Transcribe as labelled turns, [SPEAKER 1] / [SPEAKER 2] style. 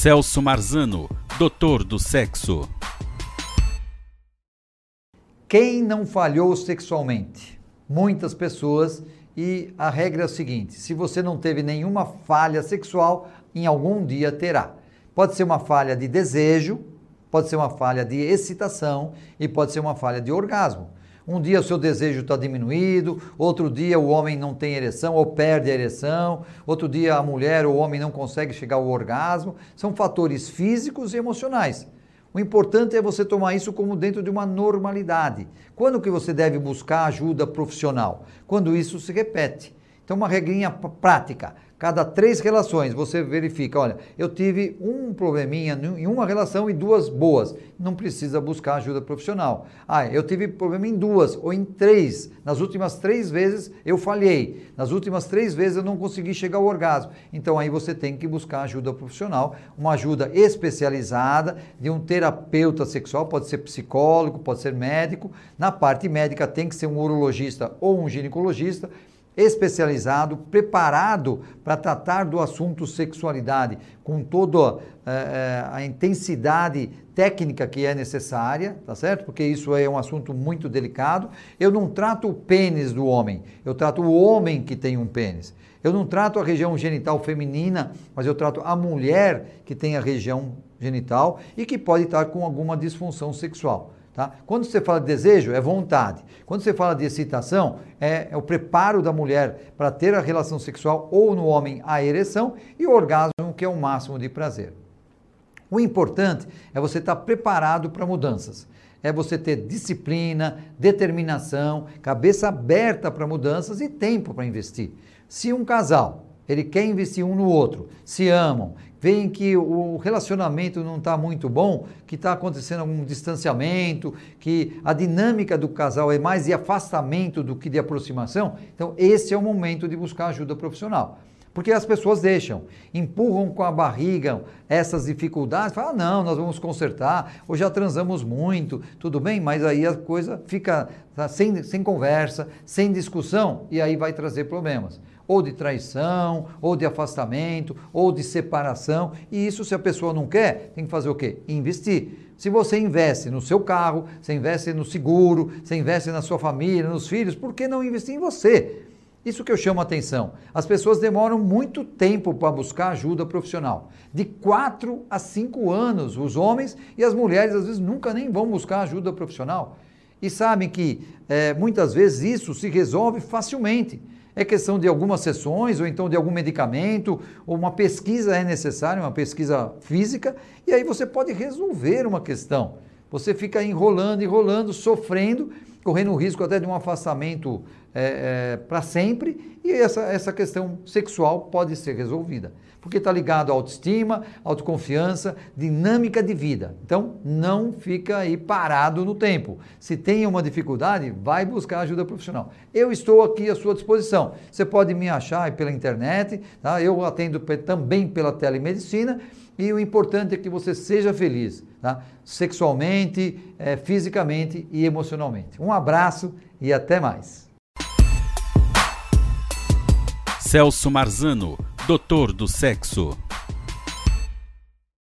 [SPEAKER 1] Celso Marzano, doutor do sexo.
[SPEAKER 2] Quem não falhou sexualmente? Muitas pessoas e a regra é o seguinte: se você não teve nenhuma falha sexual, em algum dia terá. Pode ser uma falha de desejo, pode ser uma falha de excitação e pode ser uma falha de orgasmo. Um dia o seu desejo está diminuído, outro dia o homem não tem ereção ou perde a ereção, outro dia a mulher ou o homem não consegue chegar ao orgasmo. São fatores físicos e emocionais. O importante é você tomar isso como dentro de uma normalidade. Quando que você deve buscar ajuda profissional? Quando isso se repete. Então, uma regrinha prática. Cada três relações você verifica, olha, eu tive um probleminha em uma relação e duas boas. Não precisa buscar ajuda profissional. Ah, eu tive problema em duas ou em três. Nas últimas três vezes eu falhei. Nas últimas três vezes eu não consegui chegar ao orgasmo. Então aí você tem que buscar ajuda profissional, uma ajuda especializada de um terapeuta sexual, pode ser psicólogo, pode ser médico. Na parte médica tem que ser um urologista ou um ginecologista especializado, preparado para tratar do assunto sexualidade com toda é, a intensidade técnica que é necessária, tá certo? Porque isso é um assunto muito delicado. Eu não trato o pênis do homem, eu trato o homem que tem um pênis. Eu não trato a região genital feminina, mas eu trato a mulher que tem a região genital e que pode estar com alguma disfunção sexual. Tá? Quando você fala de desejo, é vontade. Quando você fala de excitação, é, é o preparo da mulher para ter a relação sexual ou no homem a ereção e o orgasmo, que é o máximo de prazer. O importante é você estar preparado para mudanças. É você ter disciplina, determinação, cabeça aberta para mudanças e tempo para investir. Se um casal ele quer investir um no outro, se amam, veem que o relacionamento não está muito bom, que está acontecendo algum distanciamento, que a dinâmica do casal é mais de afastamento do que de aproximação, então esse é o momento de buscar ajuda profissional. Porque as pessoas deixam, empurram com a barriga essas dificuldades, falam, ah, não, nós vamos consertar, ou já transamos muito, tudo bem, mas aí a coisa fica tá, sem, sem conversa, sem discussão, e aí vai trazer problemas ou de traição, ou de afastamento, ou de separação. E isso, se a pessoa não quer, tem que fazer o quê? Investir. Se você investe no seu carro, você investe no seguro, você investe na sua família, nos filhos, por que não investir em você? Isso que eu chamo a atenção. As pessoas demoram muito tempo para buscar ajuda profissional. De 4 a 5 anos, os homens e as mulheres às vezes nunca nem vão buscar ajuda profissional. E sabem que é, muitas vezes isso se resolve facilmente. É questão de algumas sessões ou então de algum medicamento, ou uma pesquisa é necessária, uma pesquisa física, e aí você pode resolver uma questão. Você fica enrolando, enrolando, sofrendo, correndo o risco até de um afastamento é, é, para sempre, e essa, essa questão sexual pode ser resolvida porque está ligado à autoestima, autoconfiança, dinâmica de vida. Então, não fica aí parado no tempo. Se tem uma dificuldade, vai buscar ajuda profissional. Eu estou aqui à sua disposição. Você pode me achar pela internet, tá? eu atendo também pela telemedicina e o importante é que você seja feliz, tá? sexualmente, é, fisicamente e emocionalmente. Um abraço e até mais.
[SPEAKER 1] Celso Marzano doutor do sexo.